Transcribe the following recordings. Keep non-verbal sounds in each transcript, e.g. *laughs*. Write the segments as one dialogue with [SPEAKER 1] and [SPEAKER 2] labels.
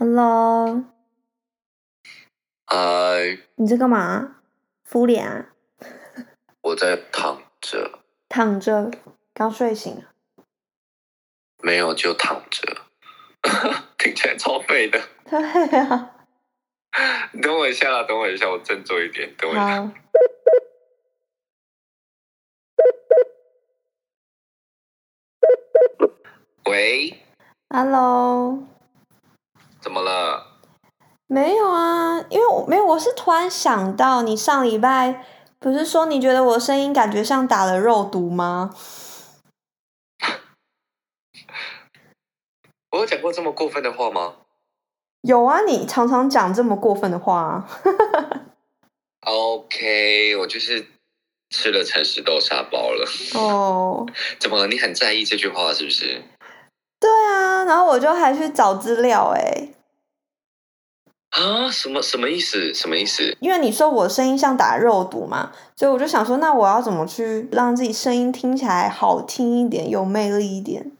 [SPEAKER 1] Hello，
[SPEAKER 2] 嗨，
[SPEAKER 1] 你在干嘛？敷脸啊？
[SPEAKER 2] 我在躺着，
[SPEAKER 1] 躺着，刚睡醒啊？
[SPEAKER 2] 没有就躺着，*laughs* 听起来超废的。*laughs*
[SPEAKER 1] 对啊，
[SPEAKER 2] 你等我一下啦，等我一下，我振作一点，等我一下。喂
[SPEAKER 1] ，Hello，
[SPEAKER 2] 怎么了？
[SPEAKER 1] 没有啊，因为我没有，我是突然想到，你上礼拜不是说你觉得我的声音感觉像打了肉毒吗？*laughs*
[SPEAKER 2] 我有讲过这么过分的话吗
[SPEAKER 1] 有啊，你常常讲这么过分的话、啊。*laughs*
[SPEAKER 2] OK，我就是吃了诚实豆沙包了。
[SPEAKER 1] 哦，*laughs*
[SPEAKER 2] 怎么了？你很在意这句话是不是？
[SPEAKER 1] 然后我就还去找资料哎、
[SPEAKER 2] 啊？什么什么意思？什么意思？
[SPEAKER 1] 因为你说我声音像打肉毒嘛，所以我就想说，那我要怎么去让自己声音听起来好听一点，有魅力一点？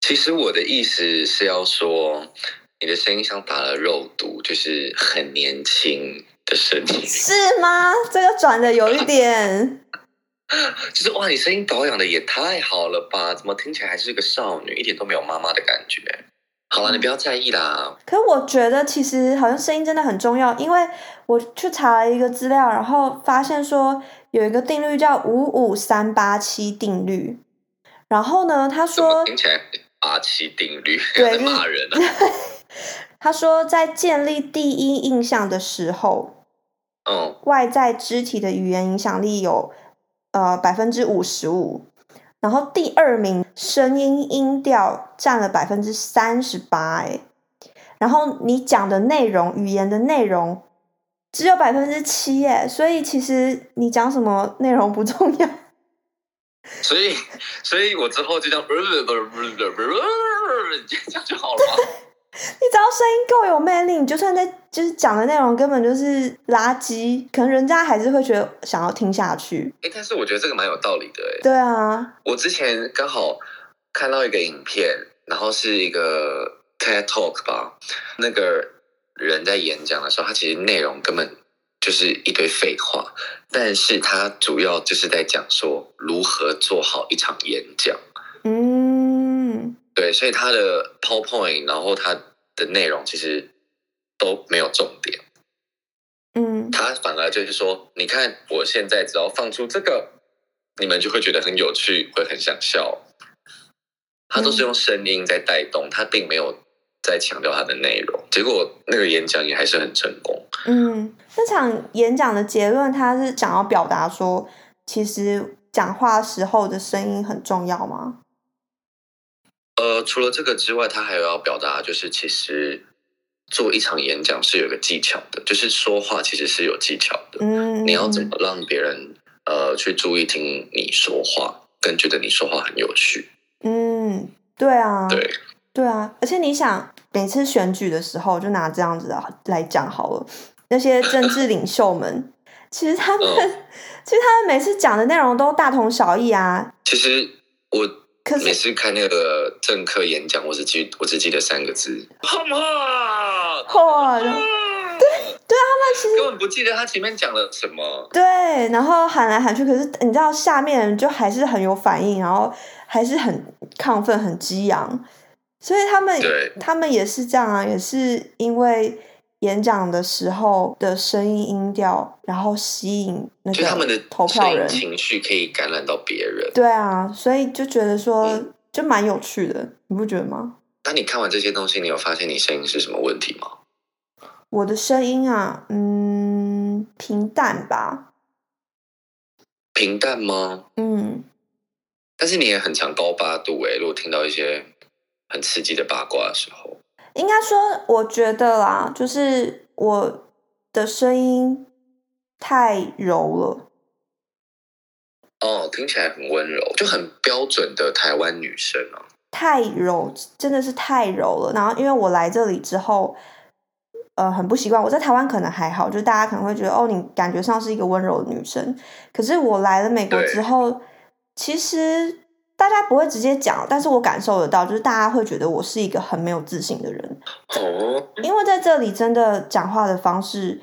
[SPEAKER 2] 其实我的意思是要说，你的声音像打了肉毒，就是很年轻的声音。
[SPEAKER 1] 是吗？这个转的有一点，*laughs*
[SPEAKER 2] 就是哇，你声音保养的也太好了吧？怎么听起来还是个少女，一点都没有妈妈的感觉？好了，你不要在意啦。
[SPEAKER 1] 可是我觉得其实好像声音真的很重要，因为我去查了一个资料，然后发现说有一个定律叫五五三八七定律，然后呢，他说
[SPEAKER 2] 听起来八七定律
[SPEAKER 1] 对 *laughs*
[SPEAKER 2] 在骂人啊？*laughs*
[SPEAKER 1] 他说在建立第一印象的时候，
[SPEAKER 2] 嗯，
[SPEAKER 1] 外在肢体的语言影响力有呃百分之五十五，然后第二名声音音调占了百分之三十八，哎，然后你讲的内容语言的内容只有百分之七，哎，所以其实你讲什么内容不重要，*laughs*
[SPEAKER 2] 所以，所以我之后就这样，*laughs* 这样就好了？
[SPEAKER 1] 你只要声音够有魅力，你就算在就是讲的内容根本就是垃圾，可能人家还是会觉得想要听下去。
[SPEAKER 2] 哎，但是我觉得这个蛮有道理的哎。
[SPEAKER 1] 对啊，
[SPEAKER 2] 我之前刚好看到一个影片，然后是一个 TED Talk 吧，那个人在演讲的时候，他其实内容根本就是一堆废话，但是他主要就是在讲说如何做好一场演讲。
[SPEAKER 1] 嗯，
[SPEAKER 2] 对，所以他的 PowerPoint，然后他的内容其实都没有重点，
[SPEAKER 1] 嗯，
[SPEAKER 2] 他反而就是说，你看我现在只要放出这个，你们就会觉得很有趣，会很想笑。他都是用声音在带动，他并没有在强调他的内容，结果那个演讲也还是很成功。
[SPEAKER 1] 嗯，那场演讲的结论，他是想要表达说，其实讲话时候的声音很重要吗？
[SPEAKER 2] 呃，除了这个之外，他还有要表达，就是其实做一场演讲是有个技巧的，就是说话其实是有技巧的。
[SPEAKER 1] 嗯，
[SPEAKER 2] 你要怎么让别人呃去注意听你说话，更觉得你说话很有趣？
[SPEAKER 1] 嗯，对啊，
[SPEAKER 2] 对，
[SPEAKER 1] 对啊，而且你想，每次选举的时候，就拿这样子的来讲好了，那些政治领袖们，其实他们，
[SPEAKER 2] 嗯
[SPEAKER 1] 其实他们每次讲的内容都大同小异啊。
[SPEAKER 2] 其实我
[SPEAKER 1] 可是
[SPEAKER 2] 每次看那个政客演讲，我只记我只记得三个字：哈嘛。
[SPEAKER 1] 嚯，然后其实
[SPEAKER 2] 根本不记得他前面讲了什么。
[SPEAKER 1] 对，然后喊来喊去，可是你知道下面就还是很有反应，然后还是很亢奋、很激昂，所以他们他们也是这样啊，也是因为演讲的时候的声音音调，然后吸引那
[SPEAKER 2] 就他们的
[SPEAKER 1] 个投票人，
[SPEAKER 2] 情绪可以感染到别人。
[SPEAKER 1] 对啊，所以就觉得说、
[SPEAKER 2] 嗯
[SPEAKER 1] 就蛮有趣的，你不觉得吗？
[SPEAKER 2] 当你看完这些东西，你有发现你声音是什么问题吗？
[SPEAKER 1] 我的声音啊，嗯，平淡吧，
[SPEAKER 2] 平淡吗？
[SPEAKER 1] 嗯。
[SPEAKER 2] 但是你也很常高八度诶、如果听到一些很刺激的八卦的时候，
[SPEAKER 1] 应该说，我觉得啦，就是我的声音太柔了。
[SPEAKER 2] 哦，听起来很温柔，就很标准的台湾女生啊。
[SPEAKER 1] 太柔，真的是太柔了。然后因为我来这里之后，呃，很不习惯。我在台湾可能还好，就大家可能会觉得哦，你感觉上是一个温柔的女生。可是我来了美国之后，其实大家不会直接讲，但是我感受得到，就是大家会觉得我是一个很没有自信的人，
[SPEAKER 2] 哦，
[SPEAKER 1] 因为在这里真的讲话的方式，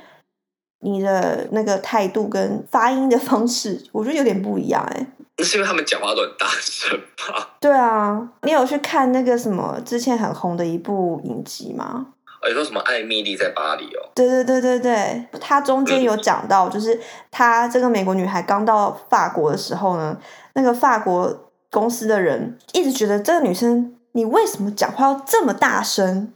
[SPEAKER 1] 你的那个态度跟发音的方式，我觉得有点不一样哎、
[SPEAKER 2] 那是因为他们讲话都很大声吧？
[SPEAKER 1] 对啊，你有去看那个什么之前很红的一部影集吗？
[SPEAKER 2] 哦，你说什么艾米丽在巴黎哦？
[SPEAKER 1] 对对对对对，他中间有讲到，就是她这个美国女孩刚到法国的时候呢，那个法国公司的人一直觉得这个女生，你为什么讲话要这么大声？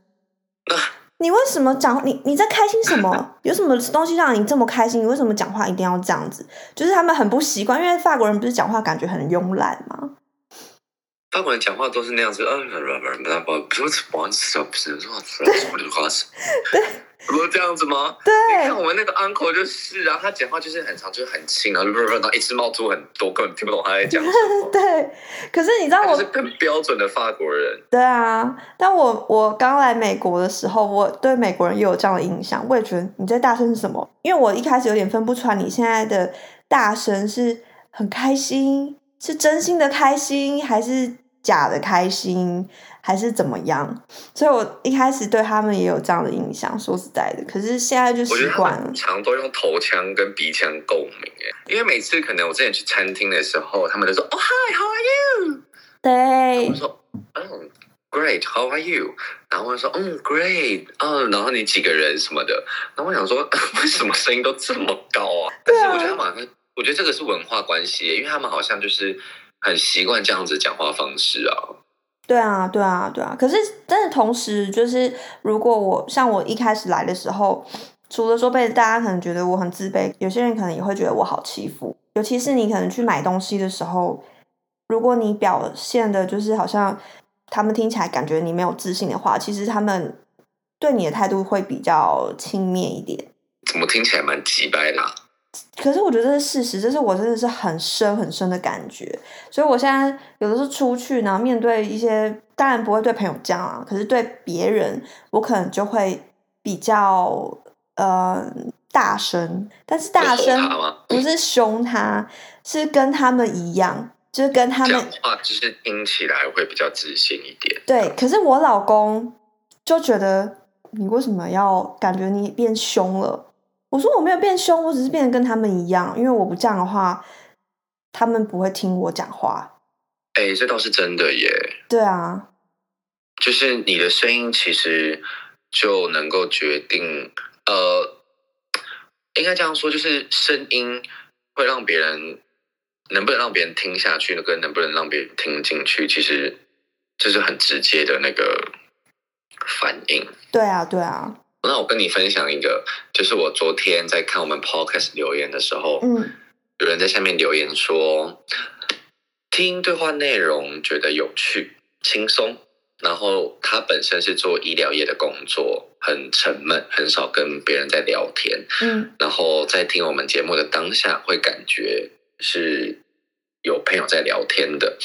[SPEAKER 1] 你为什么讲你你在开心什么？有什么东西让你这么开心？你为什么讲话一定要这样子？就是他们很不习惯，因为法国人不是讲话感觉很慵懒吗？
[SPEAKER 2] 法国人讲话都是那样子，嗯，不不不不，不是不是不是说什么的话是，不是这样子吗？你看我们那个 uncle 就是啊，他讲话就是很长，就是很轻，啊，然后一直冒出很多，根本听不懂他在讲什么。
[SPEAKER 1] 对，可是你知道我
[SPEAKER 2] 是更标准的法国人，
[SPEAKER 1] 对啊，但我我刚来美国的时候，我对美国人也有这样的印象，我也觉得你在大声是什么？因为我一开始有点分不出来你现在的大声是很开心，是真心的开心，还是假的开心，还是怎么样？所以我一开始对他们也有这样的印象，说实在的，可是现在就习惯了。
[SPEAKER 2] 常都用头腔跟鼻腔共鸣诶，因为每次可能我之前去餐厅的时候，他们都说哦 Hi，How are you？
[SPEAKER 1] 对
[SPEAKER 2] 我，说哦 Great，How are you？然后我说嗯 Great，嗯，然后你几个人什么的，然后我想说 *laughs* 为什么声音都这么高啊？但是我觉得他们好像，我觉得这个是文化关系，因为他们好像就是很习惯这样子讲话方式啊。
[SPEAKER 1] 对啊，对啊，对啊。可是，但是同时，就是如果我像我一开始来的时候，除了说被大家可能觉得我很自卑，有些人可能也会觉得我好欺负。尤其是你可能去买东西的时候，如果你表现的就是好像他们听起来感觉你没有自信的话，其实他们对你的态度会比较轻蔑一点。
[SPEAKER 2] 怎么听起来蛮鸡掰的啊、
[SPEAKER 1] 可是我觉得这是事实，这是我真的是很深很深的感觉。所以我现在有的时候出去，然后面对一些，当然不会对朋友这样啊，可是对别人，我可能就会比较呃大声，但是大声不是凶他，是跟他们一样，就是跟他
[SPEAKER 2] 讲
[SPEAKER 1] 们
[SPEAKER 2] 话就是听起来会比较自信一点。
[SPEAKER 1] 对。可是我老公就觉得你为什么要感觉你变凶了？我说我没有变凶，我只是变得跟他们一样，因为我不这样的话，他们不会听我讲话。
[SPEAKER 2] 哎，这倒是真的耶。
[SPEAKER 1] 对啊，
[SPEAKER 2] 就是你的声音其实就能够决定，呃，应该这样说，就是声音会让别人能不能让别人听下去，跟能不能让别人听进去，其实这是很直接的那个反应。
[SPEAKER 1] 对啊，对啊，
[SPEAKER 2] 那我跟你分享一个，就是我昨天在看我们 podcast 留言的时候，
[SPEAKER 1] 嗯。
[SPEAKER 2] 有人在下面留言说，听对话内容觉得有趣、轻松，然后他本身是做医疗业的工作，很沉闷，很少跟别人在聊天，
[SPEAKER 1] 嗯。
[SPEAKER 2] 然后在听我们节目的当下，会感觉是有朋友在聊天的。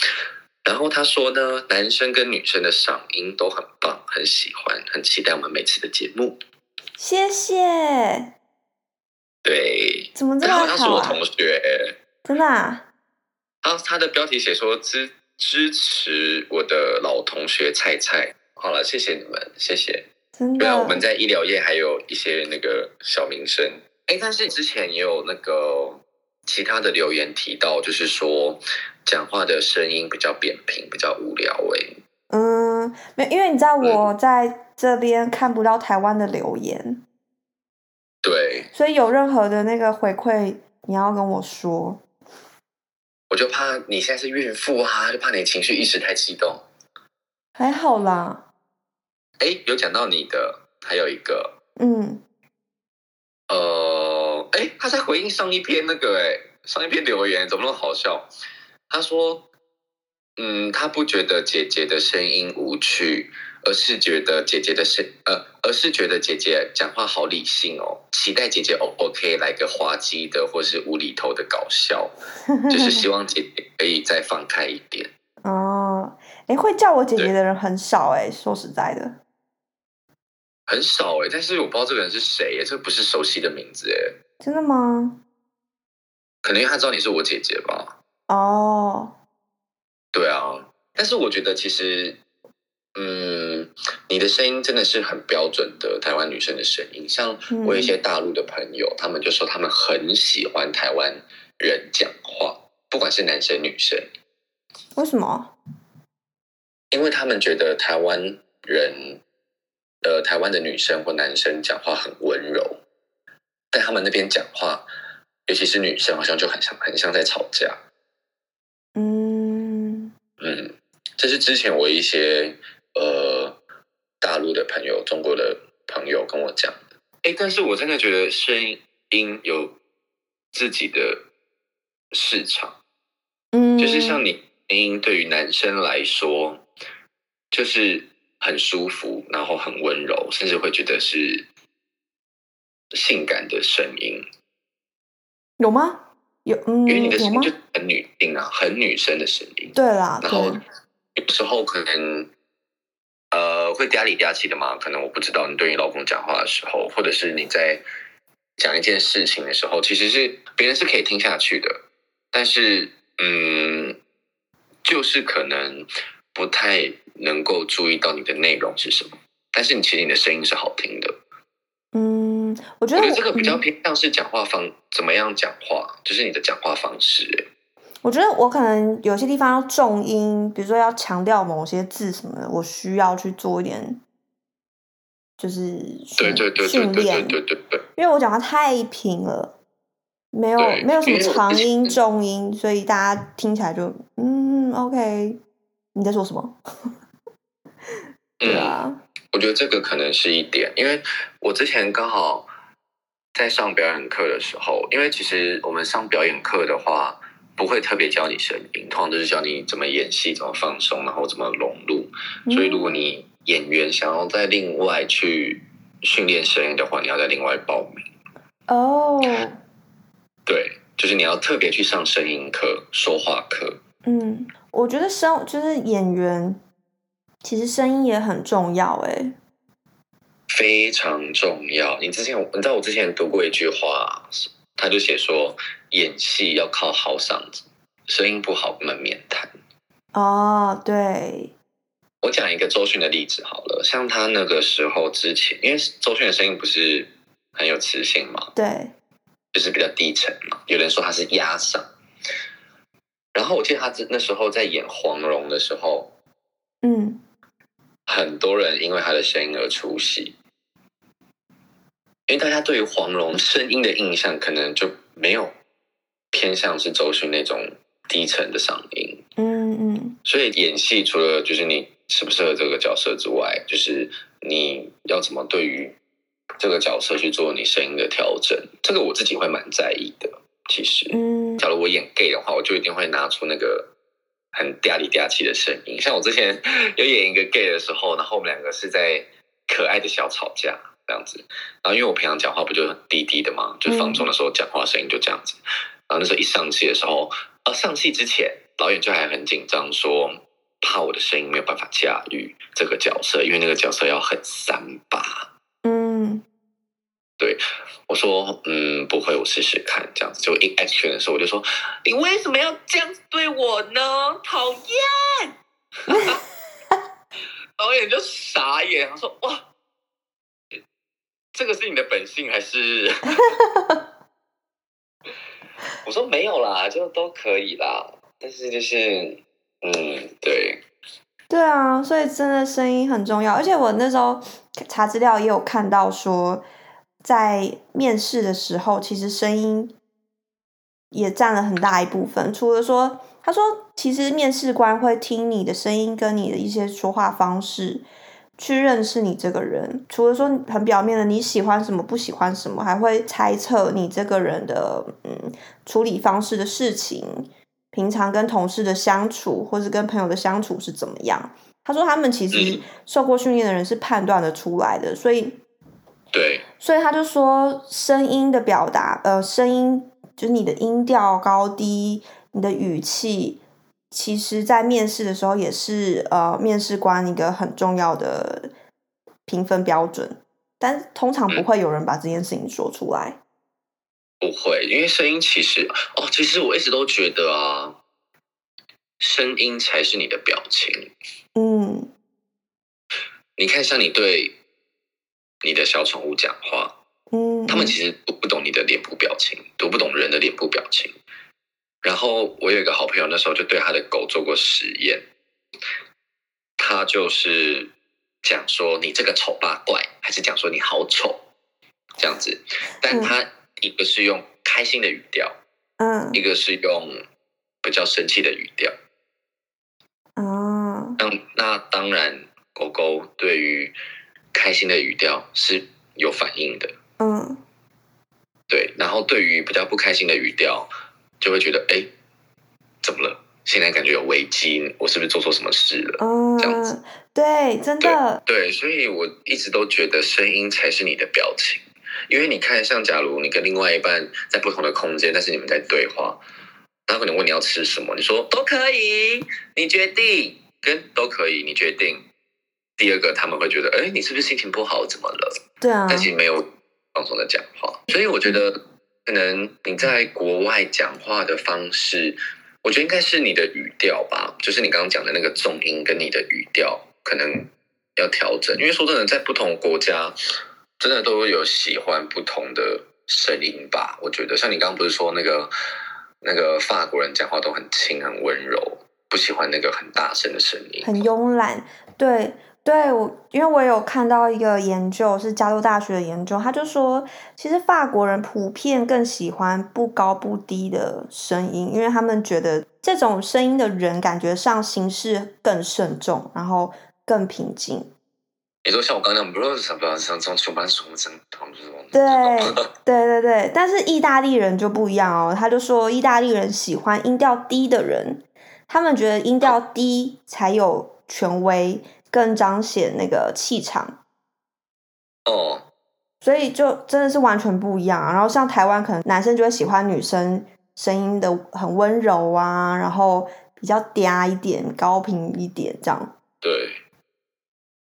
[SPEAKER 2] 然后他说呢，男生跟女生的嗓音都很棒，很喜欢，很期待我们每次的节目。
[SPEAKER 1] 谢谢。
[SPEAKER 2] 对，
[SPEAKER 1] 怎么这么
[SPEAKER 2] 他好他是？我同学。
[SPEAKER 1] 真的、啊？
[SPEAKER 2] 他他的标题写说支支持我的老同学菜菜。好了，谢谢你们，谢谢。
[SPEAKER 1] 真
[SPEAKER 2] 对啊，我们？在医疗业还有一些那个小名声。哎，但是之前也有那个其他的留言提到，就是说讲话的声音比较扁平，比较无聊。哎，
[SPEAKER 1] 嗯，没，因为你知道我在这边看不到台湾的留言，
[SPEAKER 2] 对，
[SPEAKER 1] 所以有任何的那个回馈，你要跟我说。
[SPEAKER 2] 我就怕你现在是孕妇啊，就怕你情绪一时太激动。
[SPEAKER 1] 还好啦，
[SPEAKER 2] 哎，有讲到你的，还有一个，
[SPEAKER 1] 嗯，
[SPEAKER 2] 呃，哎，他在回应上一篇那个，哎，上一篇留言怎么那么好笑？他说，嗯，他不觉得姐姐的声音无趣，而是觉得姐姐的声，呃，而是觉得姐姐讲话好理性哦，期待姐姐 O OK 来个滑稽的或是无厘头的搞笑，*laughs* 就是希望姐姐可以再放开一点。
[SPEAKER 1] 哦，哎，会叫我姐姐的人很少哎，说实在的，
[SPEAKER 2] 很少哎，但是我不知道这个人是谁耶，这不是熟悉的名字哎，
[SPEAKER 1] 真的吗？
[SPEAKER 2] 可能因为他知道你是我姐姐吧。
[SPEAKER 1] 哦，
[SPEAKER 2] 对啊，但是我觉得其实，嗯，你的声音真的是很标准的台湾女生的声音。像我有一些大陆的朋友，他们就说他们很喜欢台湾人讲话，不管是男生女生。
[SPEAKER 1] 为什么？
[SPEAKER 2] 因为他们觉得台湾人，呃，台湾的女生或男生讲话很温柔，在他们那边讲话，尤其是女生，好像就很像很像在吵架。
[SPEAKER 1] 嗯
[SPEAKER 2] 嗯，这是之前我一些呃大陆的朋友、中国的朋友跟我讲的。哎，但是我真的觉得声音有自己的市场，
[SPEAKER 1] 嗯，
[SPEAKER 2] 就是像你声音对于男生来说。就是很舒服，然后很温柔，甚至会觉得是性感的声音，
[SPEAKER 1] 有吗？有，嗯，
[SPEAKER 2] 因为你的声
[SPEAKER 1] 音
[SPEAKER 2] 就很女性啊，很女生的声音。
[SPEAKER 1] 对啦，
[SPEAKER 2] 然后有时候可能呃会嗲里嗲气的嘛，可能我不知道你对你老公讲话的时候，或者是你在讲一件事情的时候，其实是别人是可以听下去的，但是嗯，就是可能不太。能够注意到你的内容是什么，但是你其实你的声音是好听的。
[SPEAKER 1] 嗯，我觉得
[SPEAKER 2] 这个比较偏向是讲话方怎么样讲话，就是你的讲话方式。
[SPEAKER 1] 我觉得我可能有些地方要重音，比如说要强调某些字什么的，我需要去做一点，就是
[SPEAKER 2] 对对对训练，对对对，
[SPEAKER 1] 因为我讲话太平了，没有没有什么长音重音，所以大家听起来就嗯，OK，你在说什么？*laughs* 对啊，
[SPEAKER 2] 我觉得这个可能是一点，因为我之前刚好在上表演课的时候，因为其实我们上表演课的话，不会特别教你声音，通常都是教你怎么演戏、怎么放松，然后怎么融入。所以如果你演员想要再另外去训练声音的话，你要再另外报名。
[SPEAKER 1] 哦，
[SPEAKER 2] 对，就是你要特别去上声音课、说话课。
[SPEAKER 1] 嗯，我觉得声就是演员。其实声音也很重要，哎，
[SPEAKER 2] 非常重要。你之前，你知道我之前读过一句话，他就写说，演戏要靠好嗓子，声音不好门面谈。
[SPEAKER 1] 哦，对。
[SPEAKER 2] 我讲一个周迅的例子好了，像他那个时候之前，因为周迅的声音不是很有磁性嘛，
[SPEAKER 1] 对，
[SPEAKER 2] 就是比较低沉嘛。有人说他是压嗓，然后我记得他那时候在演黄蓉的时候，
[SPEAKER 1] 嗯。
[SPEAKER 2] 很多人因为他的声音而出戏，因为大家对于黄蓉声音的印象可能就没有偏向是周迅那种低沉的嗓音。
[SPEAKER 1] 嗯嗯。
[SPEAKER 2] 所以演戏除了就是你适不适合这个角色之外，就是你要怎么对于这个角色去做你声音的调整，这个我自己会蛮在意的。其实，
[SPEAKER 1] 嗯，
[SPEAKER 2] 假如我演 gay 的话，我就一定会拿出那个。很嗲里嗲气的声音，像我之前有演一个 gay 的时候，然后我们两个是在可爱的小吵架这样子。然后因为我平常讲话不就很低低的嘛，就放松的时候讲话声音就这样子。然后那时候一上戏的时候，呃，上戏之前导演就还很紧张，说怕我的声音没有办法驾驭这个角色，因为那个角色要很三八。对，我说，嗯，不会，我试试看，这样子。就 in action 的时候，我就说，你为什么要这样子对我呢？讨厌！*laughs* 导演就傻眼，他说，哇，这个是你的本性还是？*laughs* 我说没有啦，就都可以啦。但是就是，嗯，对，
[SPEAKER 1] 对啊，所以真的声音很重要。而且我那时候查资料也有看到说。在面试的时候，其实声音也占了很大一部分。除了说，他说，其实面试官会听你的声音跟你的一些说话方式，去认识你这个人。除了说很表面的你喜欢什么不喜欢什么，还会猜测你这个人的嗯处理方式的事情，平常跟同事的相处，或是跟朋友的相处是怎么样。他说，他们其实受过训练的人是判断的出来的，所以。
[SPEAKER 2] 对，
[SPEAKER 1] 所以他就说，声音的表达，呃，声音就是你的音调高低，你的语气，其实在面试的时候也是呃，面试官一个很重要的评分标准，但通常不会有人把这件事情说出来。
[SPEAKER 2] 不会，因为声音其实，哦，其实我一直都觉得啊，声音才是你的表情。
[SPEAKER 1] 嗯
[SPEAKER 2] 你看，像你对你的小宠物讲话，
[SPEAKER 1] 嗯，
[SPEAKER 2] 他们其实读不懂你的脸部表情，读不懂人的脸部表情。然后我有一个好朋友，那时候就对他的狗做过实验，他就是讲说你这个丑八怪，还是讲说你好丑这样子，但
[SPEAKER 1] 嗯
[SPEAKER 2] 他一个是用开心的语调，
[SPEAKER 1] 嗯
[SPEAKER 2] 一个是用比较生气的语调。
[SPEAKER 1] 哦
[SPEAKER 2] 那那当然，狗狗对于开心的语调是有反应的，
[SPEAKER 1] 嗯
[SPEAKER 2] 对。然后对于比较不开心的语调，就会觉得哎，怎么了？现在感觉有危机，我是不是做错什么事了？这样子
[SPEAKER 1] 嗯，对，真的，
[SPEAKER 2] 对，所以我一直都觉得声音才是你的表情，因为你看，像假如你跟另外一半在不同的空间，但是你们在对话，他可能问你要吃什么，你说都可以，你决定，跟都可以，你决定。第二个，他们会觉得，哎，你是不是心情不好？怎么了？
[SPEAKER 1] 对啊，
[SPEAKER 2] 但其实没有放松的讲话，所以我觉得可能你在国外讲话的方式，我觉得应该是你的语调吧，就是你刚刚讲的那个重音跟你的语调可能要调整，因为说真的，在不同国家真的都有喜欢不同的声音吧。我觉得像你刚刚不是说那个那个法国人讲话都很轻很温柔，不喜欢那个很大声的声音。
[SPEAKER 1] 很慵懒，对。对我，因为我有看到一个研究，是加州大学的研究，他就说，其实法国人普遍更喜欢不高不低的声音，因为他们觉得这种声音的人感觉上行事更慎重，然后更平静。
[SPEAKER 2] 你说像我刚刚讲，不是什么像像上班
[SPEAKER 1] 对对对对，但是意大利人就不一样哦，他就说意大利人喜欢音调低的人，他们觉得音调低才有权威，更彰显那个气场。
[SPEAKER 2] 哦。
[SPEAKER 1] 所以就真的是完全不一样啊。然后像台湾，可能男生就会喜欢女生声音的很温柔啊，然后比较嗲一点、高频一点这样。
[SPEAKER 2] 对，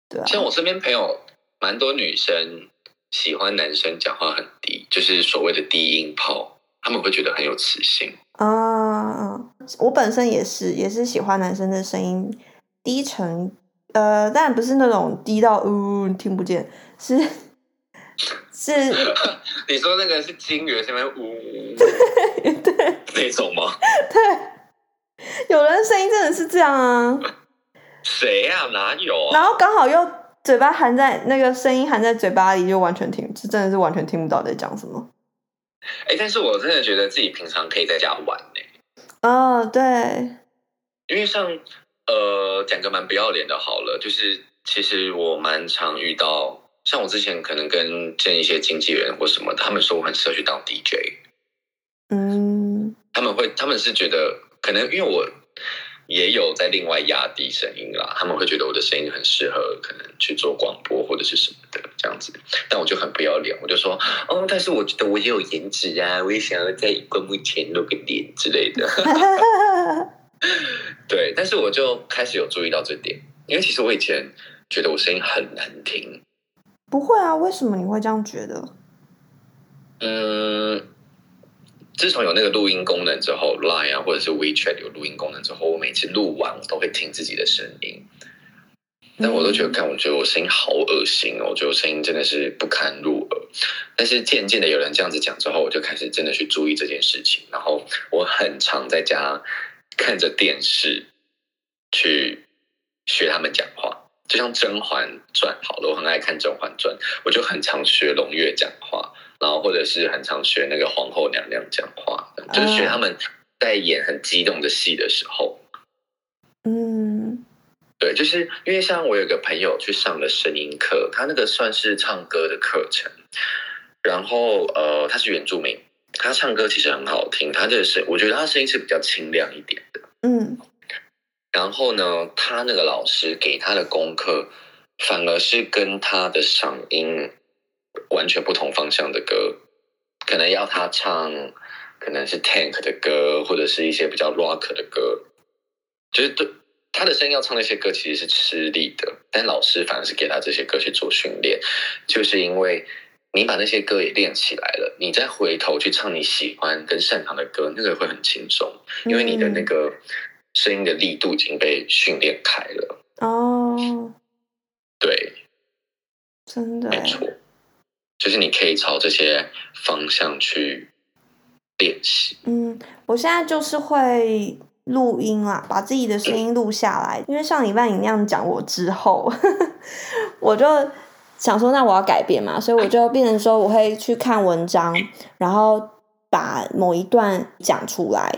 [SPEAKER 1] 对啊，
[SPEAKER 2] 像我身边朋友蛮多女生喜欢男生讲话很低，就是所谓的低音炮，他们会觉得很有磁性。
[SPEAKER 1] 啊，我本身也是，也是喜欢男生的声音低沉，呃，但不是那种低到呜、你听不见，是是，*laughs*
[SPEAKER 2] 你说那个是金鱼下面呜 *laughs*
[SPEAKER 1] 对
[SPEAKER 2] 那种吗？
[SPEAKER 1] 对，有人声音真的是这样啊。*laughs*
[SPEAKER 2] 谁呀、哪有啊？
[SPEAKER 1] 然后刚好又嘴巴含在那个声音含在嘴巴里，就完全听，就真的是完全听不到在讲什么。
[SPEAKER 2] 哎、但是我真的觉得自己平常可以在家玩呢、
[SPEAKER 1] 哦，对，
[SPEAKER 2] 因为像呃，讲个蛮不要脸的，好了，就是其实我蛮常遇到，像我之前可能跟见一些经纪人或什么，他们说我很适合去当 DJ，
[SPEAKER 1] 嗯。
[SPEAKER 2] 他们会他们是觉得可能因为我也有在另外压低声音啦，他们会觉得我的声音很适合可能去做广播或者是什么的这样子，但我就很不要脸，我就说哦，但是我觉得我也有颜值啊，我也想要在荧幕前露个脸之类的。*laughs* 对，但是我就开始有注意到这点，因为其实我以前觉得我声音很难听，
[SPEAKER 1] 不会啊，为什么你会这样觉得？
[SPEAKER 2] 嗯，自从有那个录音功能之后，Line 啊或者是 WeChat 有录音功能之后，我每次录完我都会听自己的声音，但我都觉得，看，我觉得我声音好恶心哦，我觉得我声音真的是不堪入耳。但是渐渐的有人这样子讲之后，我就开始真的去注意这件事情，然后我很常在家看着电视去学他们讲话。就像《甄嬛传》好了，我很爱看《甄嬛传》，我就很常学胧月讲话，然后或者是很常学那个皇后娘娘讲话，就是学他们在演很激动的戏的时候。
[SPEAKER 1] 嗯
[SPEAKER 2] 对，就是因为像我有个朋友去上了声音课，他那个算是唱歌的课程，然后呃，他是原住民，他唱歌其实很好听，他这个是我觉得他声音是比较清亮一点的。
[SPEAKER 1] 嗯。
[SPEAKER 2] 然后呢，他那个老师给他的功课，反而是跟他的嗓音完全不同方向的歌，可能要他唱，可能是 Tank 的歌，或者是一些比较 Rock 的歌，就是对他的声音要唱那些歌其实是吃力的，但老师反而是给他这些歌去做训练，就是因为你把那些歌也练起来了，你再回头去唱你喜欢跟擅长的歌，那个会很轻松，因为你的那个。声音的力度已经被训练开了。
[SPEAKER 1] 哦，
[SPEAKER 2] 对，
[SPEAKER 1] 真的耶，
[SPEAKER 2] 没错，就是你可以朝这些方向去练习。
[SPEAKER 1] 嗯，我现在就是会录音啦，把自己的声音录下来。因为上礼拜你那样讲我之后，*laughs* 我就想说，那我要改变嘛，所以我就变成说，我会去看文章，然后把某一段讲出来。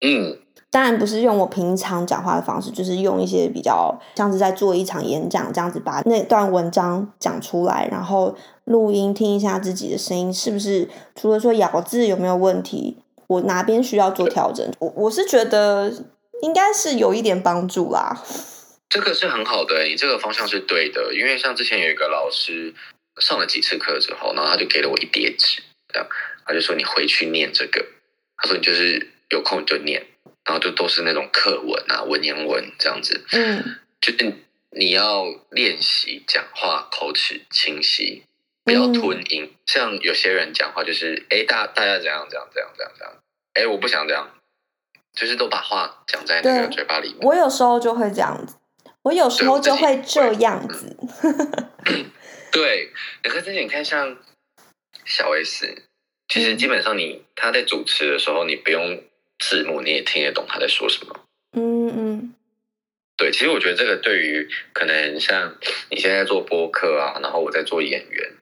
[SPEAKER 2] 嗯，
[SPEAKER 1] 当然不是用我平常讲话的方式，就是用一些比较像是在做一场演讲这样子，把那段文章讲出来，然后录音听一下自己的声音是不是除了说咬字有没有问题，我哪边需要做调整，我我是觉得应该是有一点帮助啦。
[SPEAKER 2] 这个是很好的，你这个方向是对的。因为像之前有一个老师上了几次课之后，然后他就给了我一叠纸，这样他就说你回去念这个，他说你就是有空你就念，然后就都是那种课文啊、文言文这样子，
[SPEAKER 1] 嗯
[SPEAKER 2] 就是你要练习讲话口齿清晰，不要吞音。像有些人讲话就是，哎，大大家怎样怎样怎样怎样怎样，哎，我不想这样，就是都把话讲在那个嘴巴里面。
[SPEAKER 1] 我有时候就会这样子，我有时候就会这样子。*coughs*
[SPEAKER 2] 对，你看之前你看像小 S，其实基本上你他在主持的时候，你不用字幕，你也听得懂他在说什么。
[SPEAKER 1] 嗯嗯
[SPEAKER 2] 对，其实我觉得这个对于可能像你现在做播客啊，然后我在做演员，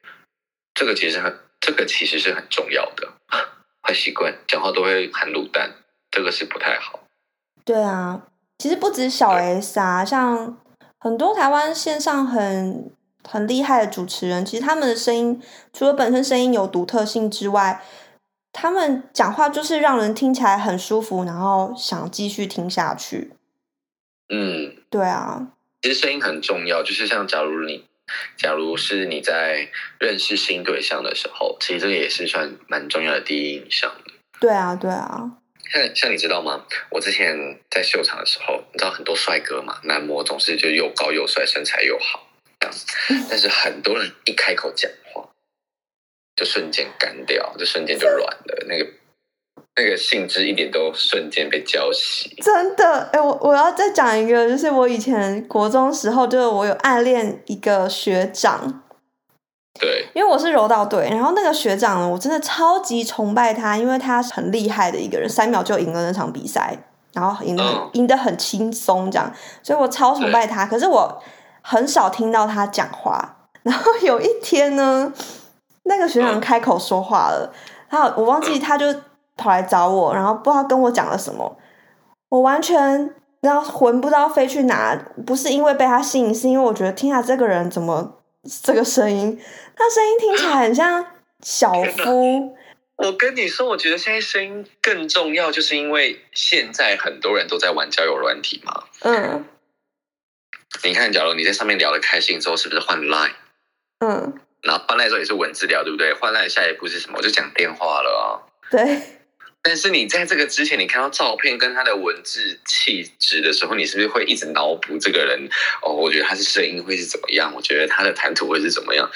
[SPEAKER 2] 这个其实很，这个其实是很重要的。*laughs* 坏习惯，讲话都会含卤蛋，这个是不太好。
[SPEAKER 1] 对啊，其实不止小 S 啊，像很多台湾线上很很厉害的主持人，其实他们的声音除了本身声音有独特性之外，他们讲话就是让人听起来很舒服，然后想继续听下去。
[SPEAKER 2] 嗯，
[SPEAKER 1] 对啊，
[SPEAKER 2] 其实声音很重要，就是像假如你，假如是你在认识新对象的时候，其实这个也是算蛮重要的第一印象的。
[SPEAKER 1] 对啊，对啊，
[SPEAKER 2] 像像你知道吗？我之前在秀场的时候，你知道很多帅哥嘛，男模总是就又高又帅，身材又好这样子，但是很多人一开口讲话，就瞬间干掉，就瞬间就软了，那个那个兴致一点都瞬间被浇熄。
[SPEAKER 1] 真的，哎，我我要再讲一个，就是我以前国中时候，就是我有暗恋一个学长，
[SPEAKER 2] 对，
[SPEAKER 1] 因为我是柔道队，然后那个学长呢，我真的超级崇拜他，因为他很厉害的一个人，三秒就赢了那场比赛，然后赢得很
[SPEAKER 2] 嗯。
[SPEAKER 1] 赢得很轻松，这样，所以我超崇拜他。可是我很少听到他讲话。然后 *laughs* 有一天呢，那个学长
[SPEAKER 2] 嗯。
[SPEAKER 1] 开口说话了，他我忘记他就跑来找我，然后不知道跟我讲了什么，我完全然后魂不知道飞去哪，不是因为被他吸引，是因为我觉得听下这个人怎么这个声音，他声音听起来很像小夫，
[SPEAKER 2] 我跟你说，我觉得现在声音更重要，就是因为现在很多人都在玩交友软体嘛。
[SPEAKER 1] 嗯
[SPEAKER 2] 你看，假如你在上面聊得开心之后，是不是换 Line？
[SPEAKER 1] 嗯，
[SPEAKER 2] 然后换 Line 之后也是文字聊，对不对？换 Line 下一步是什么？我就讲电话了啊。
[SPEAKER 1] 对，
[SPEAKER 2] 但是你在这个之前，你看到照片跟他的文字气质的时候，你是不是会一直脑补这个人？哦，我觉得他是声音会是怎么样？我觉得他的谈吐会是怎么样？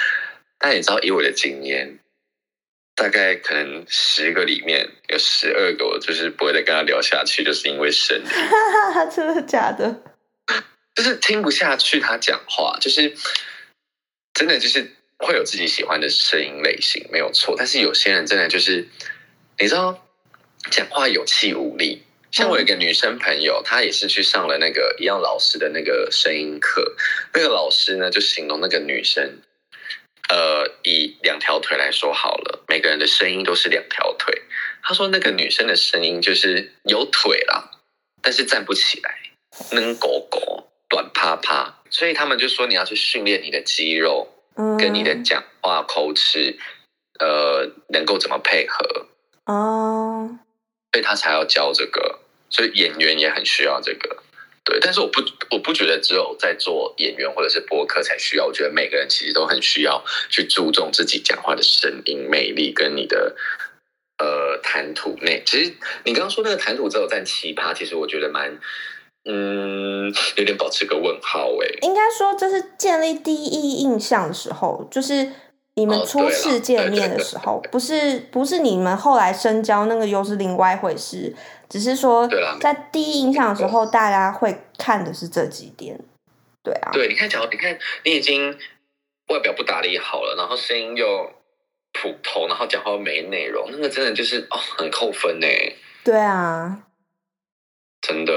[SPEAKER 2] 但你知道，以我的经验，大概可能十个里面有十二个，我就是不会再跟他聊下去，就是因为声音，
[SPEAKER 1] 哈哈哈，真的假的？*laughs*
[SPEAKER 2] 就是听不下去他讲话，就是真的就是会有自己喜欢的声音类型，没有错。但是有些人真的就是，你知道，讲话有气无力。像我有一个女生朋友，她也是去上了那个一样老师的那个声音课。那个老师呢，就形容那个女生，呃，以两条腿来说好了，每个人的声音都是两条腿。他说那个女生的声音就是有腿啦，但是站不起来，能狗狗，短趴趴。所以他们就说你要去训练你的肌肉，
[SPEAKER 1] 嗯，
[SPEAKER 2] 跟你的讲话口齿，呃，能够怎么配合。
[SPEAKER 1] 哦，
[SPEAKER 2] 所以他才要教这个，所以演员也很需要这个。对，但是我不我不觉得只有在做演员或者是播客才需要，我觉得每个人其实都很需要去注重自己讲话的声音魅力跟你的呃谈吐内。其实你刚刚说那个谈吐只有占奇葩，其实我觉得蛮嗯有点保持个问号哎、
[SPEAKER 1] 应该说这是建立第一印象的时候，就是你们
[SPEAKER 2] 哦
[SPEAKER 1] 初次见面的
[SPEAKER 2] 对对对
[SPEAKER 1] 时候，不是不是你们后来深交那个又是另外一回事。只是说在第一印象的时候，大家会看的是这几点。对啊，
[SPEAKER 2] 对，你看，假如你看你已经外表不打理好了，然后声音又普通，然后讲话又没内容，那个真的就是哦，很扣分呢，
[SPEAKER 1] 对啊，
[SPEAKER 2] 真的。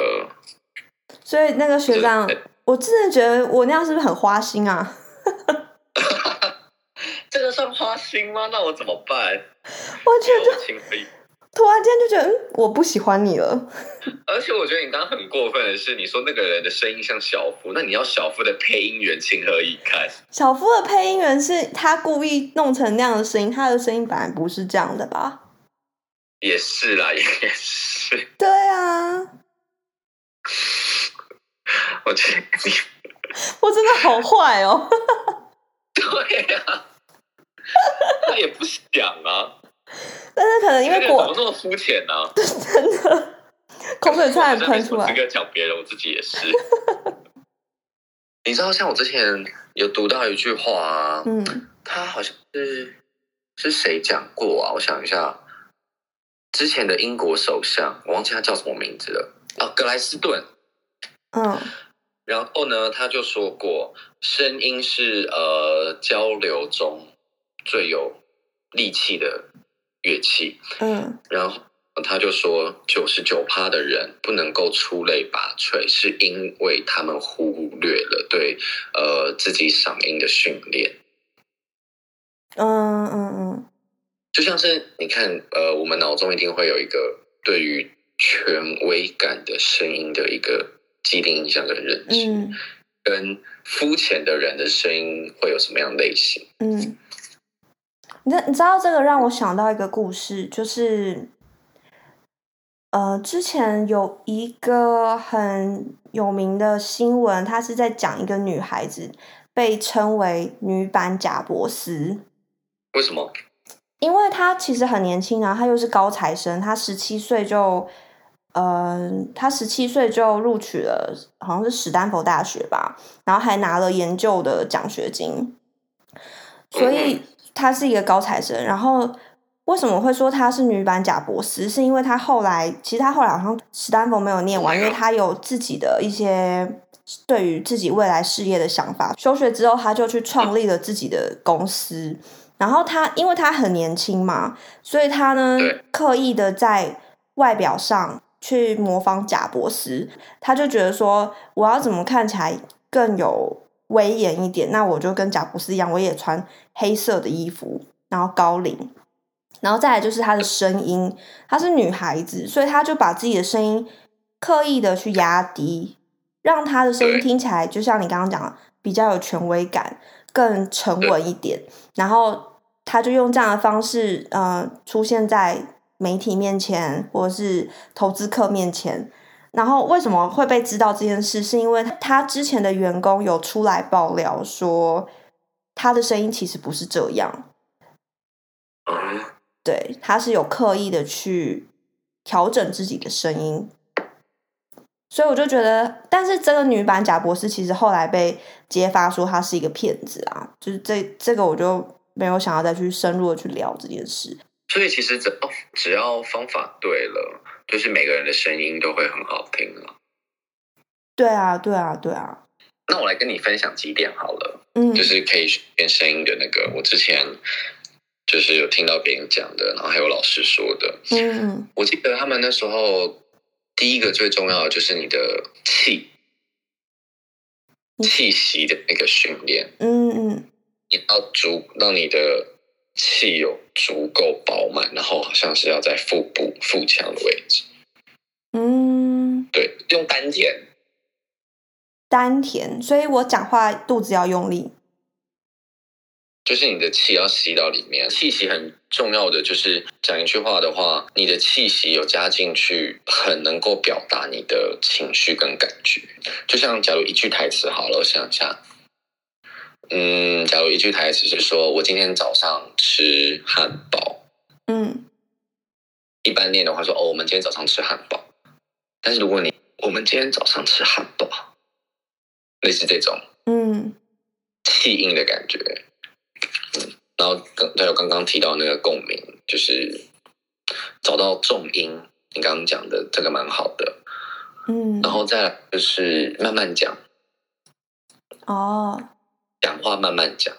[SPEAKER 1] 所以那个学长，我真的觉得我那样是不是很花心啊？*laughs*
[SPEAKER 2] 这个算花心吗？那我怎么办？完全就。
[SPEAKER 1] 突然间就觉得，嗯，我不喜欢你了。
[SPEAKER 2] 而且我觉得你刚刚很过分的是，你说那个人的声音像小夫，那你要小夫的配音员情何以堪？
[SPEAKER 1] 小夫的配音员是他故意弄成那样的声音，他的声音本来不是这样的吧？
[SPEAKER 2] 也是啦，*laughs* 也是。
[SPEAKER 1] 对啊，
[SPEAKER 2] 我觉得你
[SPEAKER 1] 我真的好坏哦。*laughs*
[SPEAKER 2] 对呀、他也不想啊，*laughs*
[SPEAKER 1] 但是可能因为
[SPEAKER 2] 这个人怎么
[SPEAKER 1] 果
[SPEAKER 2] 这么肤浅呢？*laughs*
[SPEAKER 1] 真的口水差点喷出来。
[SPEAKER 2] 这个讲别人，我自己也是。*laughs* 你知道，像我之前有读到一句话啊，
[SPEAKER 1] 嗯
[SPEAKER 2] 他好像是是谁讲过啊？我想一下，之前的英国首相，我忘记他叫什么名字了啊，格莱斯顿。
[SPEAKER 1] 嗯
[SPEAKER 2] 然后呢，他就说过，声音是呃交流中最有力气的乐器。
[SPEAKER 1] 嗯
[SPEAKER 2] 然后他就说，九十九趴的人不能够出类拔萃，是因为他们忽略了对呃自己嗓音的训练。
[SPEAKER 1] 嗯嗯嗯，
[SPEAKER 2] 就像是你看，呃，我们脑中一定会有一个对于权威感的声音的一个既定印象跟认知，
[SPEAKER 1] 嗯
[SPEAKER 2] 跟肤浅的人的声音会有什么样类型？
[SPEAKER 1] 嗯，你知你知道这个让我想到一个故事，就是呃，之前有一个很有名的新闻，他是在讲一个女孩子被称为女版贾伯斯，
[SPEAKER 2] 为什么？
[SPEAKER 1] 因为她其实很年轻啊，她又是高材生，她十七岁就，呃，她十七岁就录取了，好像是史丹佛大学吧，然后还拿了研究的奖学金，所以她是一个高材生。然后为什么会说她是女版贾博士？是因为她后来，其实她后来好像史丹佛没有念完，因为她有自己的一些。对于自己未来事业的想法，休学之后，她就去创立了自己的公司。然后她因为她很年轻嘛，所以她呢刻意的在外表上去模仿贾博士。她就觉得说我要怎么看起来更有威严一点，那我就跟贾布斯一样，我也穿黑色的衣服，然后高领，然后再来就是她的声音，她是女孩子，所以她就把自己的声音刻意的去压低，让她的声音听起来就像你刚刚讲的，比较有权威感，更沉稳一点。然后她就用这样的方式，呃，出现在媒体面前或者是投资客面前。然后为什么会被知道这件事？是因为他之前的员工有出来爆料说，他的声音其实不是这样。
[SPEAKER 2] 嗯，
[SPEAKER 1] 对，他是有刻意的去调整自己的声音，所以我就觉得，但是这个女版贾博士其实后来被揭发说她是一个骗子啊，就是这这个我就没有想要再去深入的去聊这件事。
[SPEAKER 2] 所以其实只要只要方法对了，就是每个人的声音都会很好听了。
[SPEAKER 1] 对啊，对啊，对啊，
[SPEAKER 2] 那我来跟你分享几点好了，
[SPEAKER 1] 嗯
[SPEAKER 2] 就是可以变声音的那个，我之前就是有听到别人讲的，然后还有老师说的。
[SPEAKER 1] 嗯嗯
[SPEAKER 2] 我记得他们那时候第一个最重要的就是你的气
[SPEAKER 1] 嗯
[SPEAKER 2] 气息的那个训练，
[SPEAKER 1] 嗯嗯
[SPEAKER 2] 你要足让你的气有足够饱满，然后好像是要在腹部腹腔的位置，
[SPEAKER 1] 嗯，
[SPEAKER 2] 对，用丹田，
[SPEAKER 1] 丹田，所以我讲话肚子要用力。
[SPEAKER 2] 就是你的气要吸到里面，气息很重要的就是讲一句话的话，你的气息有加进去，很能够表达你的情绪跟感觉。就像假如一句台词好了，我想一下，嗯，假如一句台词是说我今天早上吃汉堡，
[SPEAKER 1] 嗯
[SPEAKER 2] 一般念的话说哦，我们今天早上吃汉堡。但是如果你我们今天早上吃汉堡，类似这种
[SPEAKER 1] 嗯
[SPEAKER 2] 气音的感觉。嗯，然后刚还有刚刚提到那个共鸣，就是找到重音，你刚刚讲的这个蛮好的，
[SPEAKER 1] 嗯，
[SPEAKER 2] 然后再来就是慢慢讲，
[SPEAKER 1] 哦，
[SPEAKER 2] 讲话慢慢讲。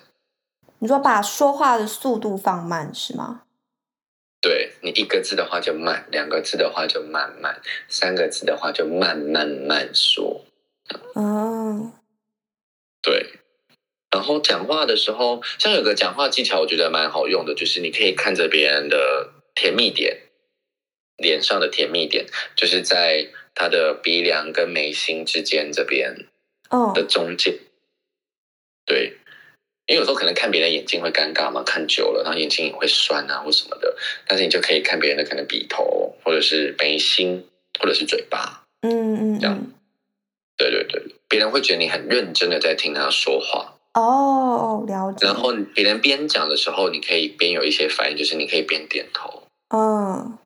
[SPEAKER 1] 你说把说话的速度放慢是吗？
[SPEAKER 2] 对你一个字的话就慢，两个字的话就慢慢，三个字的话就慢慢慢说。
[SPEAKER 1] 嗯，
[SPEAKER 2] 对，然后讲话的时候，像有个讲话技巧，我觉得蛮好用的，就是你可以看着别人的甜蜜点，脸上的甜蜜点，就是在他的鼻梁跟眉心之间这边
[SPEAKER 1] 哦
[SPEAKER 2] 的，中间。对，因为有时候可能看别人眼睛会尴尬嘛，看久了，然后眼睛也会酸啊或什么的，但是你就可以看别人的可能鼻头，或者是眉心，或者是嘴巴。
[SPEAKER 1] 嗯嗯
[SPEAKER 2] 这样
[SPEAKER 1] 嗯，
[SPEAKER 2] 对对对，别人会觉得你很认真的在听他说话。
[SPEAKER 1] 哦，了解。
[SPEAKER 2] 然后别人边讲的时候，你可以边有一些反应，就是你可以边点头，
[SPEAKER 1] 嗯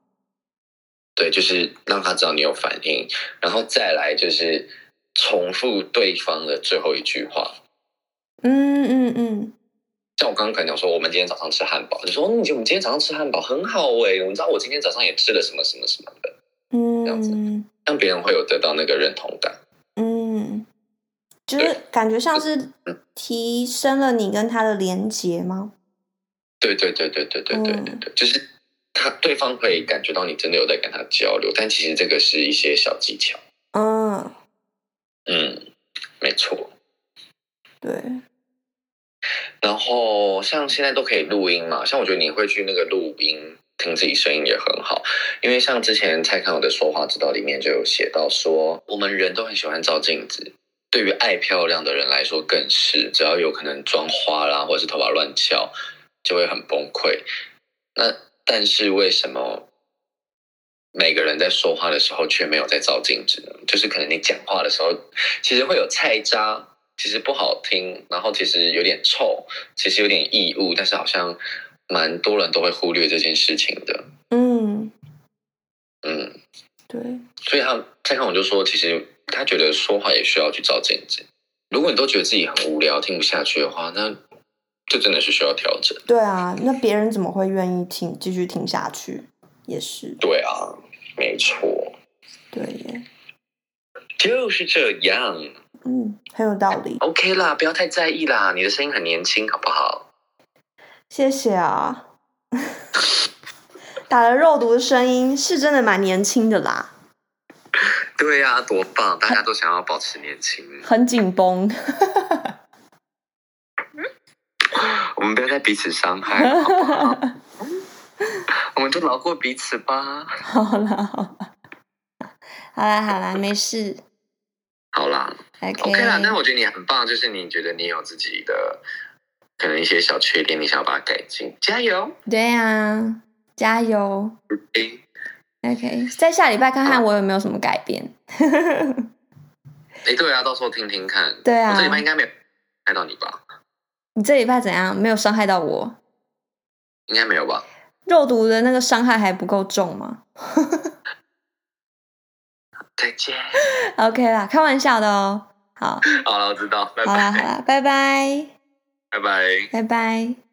[SPEAKER 2] 对，就是让他知道你有反应，然后再来就是重复对方的最后一句话。
[SPEAKER 1] 嗯嗯嗯，
[SPEAKER 2] 像我刚刚可能讲说，我们今天早上吃汉堡，你说嗯，你我们今天早上吃汉堡很好诶，你知道我今天早上也吃了什么什么什么的，嗯，这样子
[SPEAKER 1] 嗯
[SPEAKER 2] 让别人会有得到那个认同感。
[SPEAKER 1] 嗯，就是感觉像是提升了你跟他的连接吗？
[SPEAKER 2] 对对对对对对对对对，就是他对方会感觉到你真的有在跟他交流，但其实这个是一些小技巧。
[SPEAKER 1] 嗯，
[SPEAKER 2] 嗯，没错。然后像现在都可以录音嘛，像我觉得你会去那个录音听自己声音也很好，因为像之前蔡康永的说话之道里面就有写到说，我们人都很喜欢照镜子，对于爱漂亮的人来说更是，只要有可能妆花啦，或者是头发乱翘，就会很崩溃。那但是为什么每个人在说话的时候却没有在照镜子呢？就是可能你讲话的时候，其实会有菜渣，其实不好听，然后其实有点臭，其实有点异物，但是好像蛮多人都会忽略这件事情的。
[SPEAKER 1] 嗯，
[SPEAKER 2] 嗯，
[SPEAKER 1] 对，
[SPEAKER 2] 所以他蔡康永就说，其实他觉得说话也需要去照镜子。如果你都觉得自己很无聊、听不下去的话，那这真的是需要调整。
[SPEAKER 1] 对啊，那别人怎么会愿意听继续听下去？也是，
[SPEAKER 2] 对啊，没错，
[SPEAKER 1] 对耶，
[SPEAKER 2] 就是这样。
[SPEAKER 1] 嗯，很有道理
[SPEAKER 2] ，OK 啦，不要太在意啦，你的声音很年轻，好不好？
[SPEAKER 1] 谢谢啊。*laughs* 打了肉毒的声音是真的蛮年轻的啦，
[SPEAKER 2] 对呀、多棒！大家都想要保持年轻。
[SPEAKER 1] 很紧绷。*laughs*
[SPEAKER 2] 我们不要再彼此伤害了，好不好？*laughs* 我们就饶过彼此吧。
[SPEAKER 1] 好啦，好啦，好啦，好啦，没事
[SPEAKER 2] ，OK。啦。但我觉得你很棒，就是你觉得你有自己的可能一些小缺点，你想要把它改进，加油！
[SPEAKER 1] 对啊，加油
[SPEAKER 2] 诶
[SPEAKER 1] ，OK。在下礼拜看看我有没有什么改变。
[SPEAKER 2] 哎，对啊，到时候听听看。
[SPEAKER 1] 对啊
[SPEAKER 2] 我这礼拜应该没有害到你吧？
[SPEAKER 1] 你这礼拜怎样？没有伤害到我？
[SPEAKER 2] 应该没有吧？
[SPEAKER 1] 肉毒的那个伤害还不够重吗 *laughs*
[SPEAKER 2] 再见。
[SPEAKER 1] ？OK 啦，开玩笑的哦。好，
[SPEAKER 2] 好了，我知道，拜
[SPEAKER 1] 好啦，好
[SPEAKER 2] 拜，
[SPEAKER 1] 啦，拜拜，
[SPEAKER 2] 拜拜。
[SPEAKER 1] 拜拜。